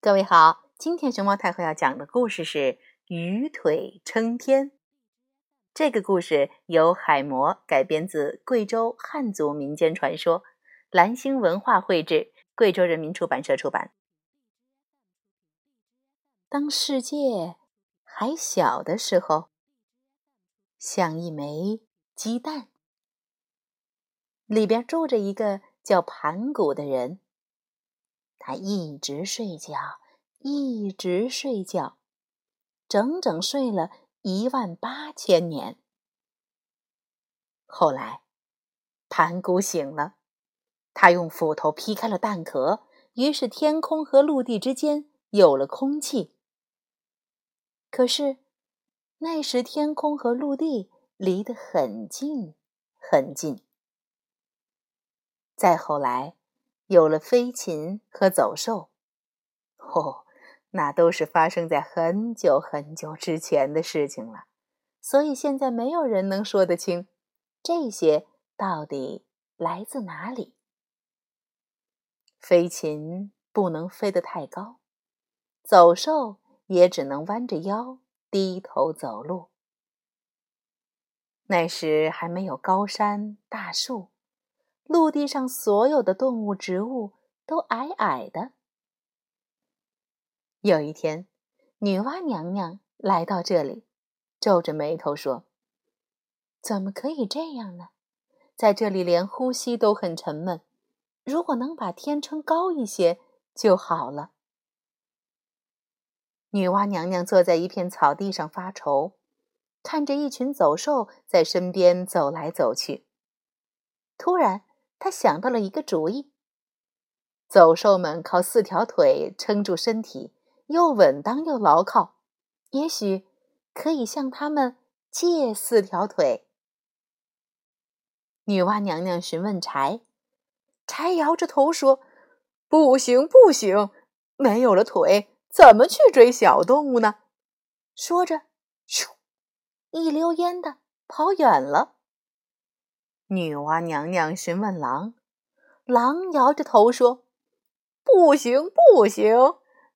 各位好，今天熊猫太后要讲的故事是《鱼腿撑天》。这个故事由海魔改编自贵州汉族民间传说，蓝星文化绘制，贵州人民出版社出版。当世界还小的时候，像一枚鸡蛋，里边住着一个叫盘古的人。他一直睡觉，一直睡觉，整整睡了一万八千年。后来，盘古醒了，他用斧头劈开了蛋壳，于是天空和陆地之间有了空气。可是，那时天空和陆地离得很近，很近。再后来。有了飞禽和走兽，哦，那都是发生在很久很久之前的事情了。所以现在没有人能说得清，这些到底来自哪里。飞禽不能飞得太高，走兽也只能弯着腰低头走路。那时还没有高山大树。陆地上所有的动物、植物都矮矮的。有一天，女娲娘娘来到这里，皱着眉头说：“怎么可以这样呢？在这里连呼吸都很沉闷。如果能把天撑高一些就好了。”女娲娘娘坐在一片草地上发愁，看着一群走兽在身边走来走去。突然，他想到了一个主意：走兽们靠四条腿撑住身体，又稳当又牢靠，也许可以向他们借四条腿。女娲娘娘询问柴，柴摇着头说：“不行，不行，没有了腿，怎么去追小动物呢？”说着，咻，一溜烟的跑远了。女娲娘娘询问狼，狼摇着头说：“不行，不行，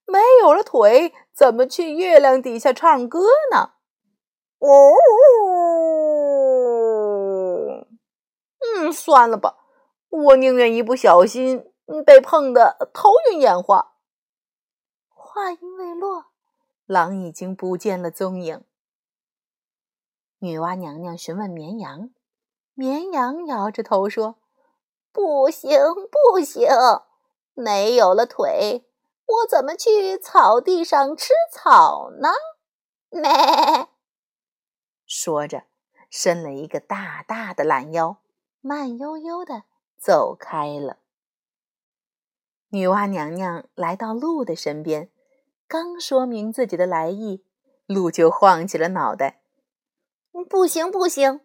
没有了腿，怎么去月亮底下唱歌呢？”哦，嗯，算了吧，我宁愿一不小心被碰得头晕眼花。话音未落，狼已经不见了踪影。女娲娘娘询问绵羊。绵羊摇着头说：“不行，不行，没有了腿，我怎么去草地上吃草呢？”咩，说着，伸了一个大大的懒腰，慢悠悠的走开了。女娲娘娘来到鹿的身边，刚说明自己的来意，鹿就晃起了脑袋：“不行，不行。”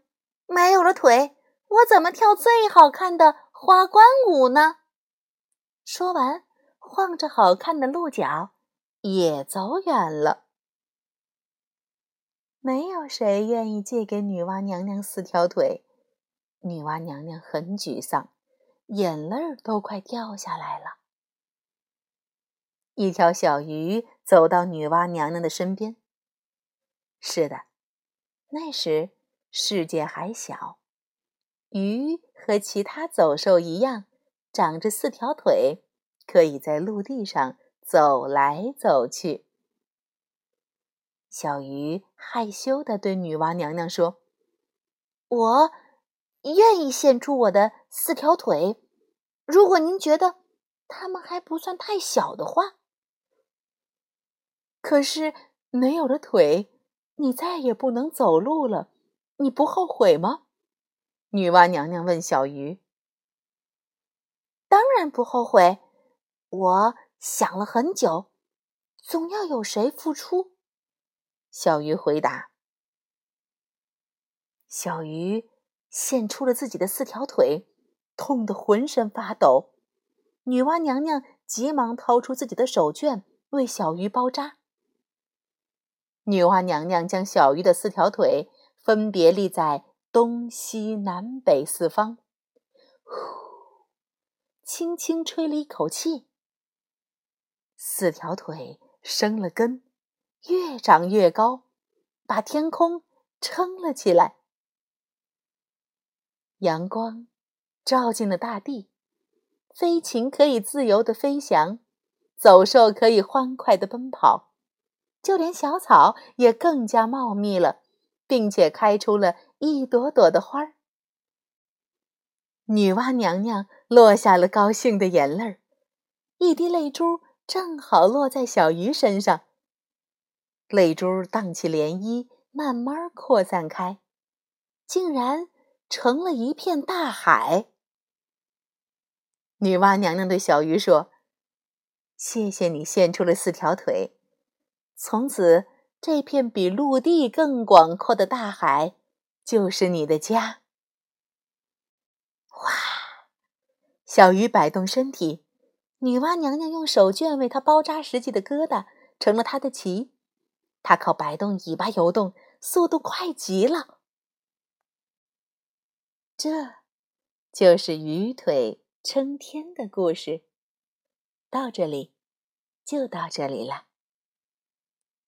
没有了腿，我怎么跳最好看的花冠舞呢？说完，晃着好看的鹿角，也走远了。没有谁愿意借给女娲娘娘四条腿，女娲娘娘很沮丧，眼泪都快掉下来了。一条小鱼走到女娲娘娘的身边。是的，那时。世界还小，鱼和其他走兽一样，长着四条腿，可以在陆地上走来走去。小鱼害羞地对女娲娘娘说：“我愿意献出我的四条腿，如果您觉得它们还不算太小的话。可是没有了腿，你再也不能走路了。”你不后悔吗？女娲娘娘问小鱼。当然不后悔。我想了很久，总要有谁付出。小鱼回答。小鱼献出了自己的四条腿，痛得浑身发抖。女娲娘娘急忙掏出自己的手绢，为小鱼包扎。女娲娘娘将小鱼的四条腿。分别立在东西南北四方，呼，轻轻吹了一口气，四条腿生了根，越长越高，把天空撑了起来。阳光照进了大地，飞禽可以自由的飞翔，走兽可以欢快的奔跑，就连小草也更加茂密了，并且开出了一朵朵的花儿。女娲娘娘落下了高兴的眼泪儿，一滴泪珠正好落在小鱼身上。泪珠荡起涟漪，慢慢扩散开，竟然成了一片大海。女娲娘娘对小鱼说：“谢谢你献出了四条腿，从此这片比陆地更广阔的大海就是你的家。”哇！小鱼摆动身体，女娲娘娘用手绢为它包扎实际的疙瘩，成了它的鳍。它靠摆动尾巴游动，速度快极了。这，就是鱼腿撑天的故事。到这里，就到这里了。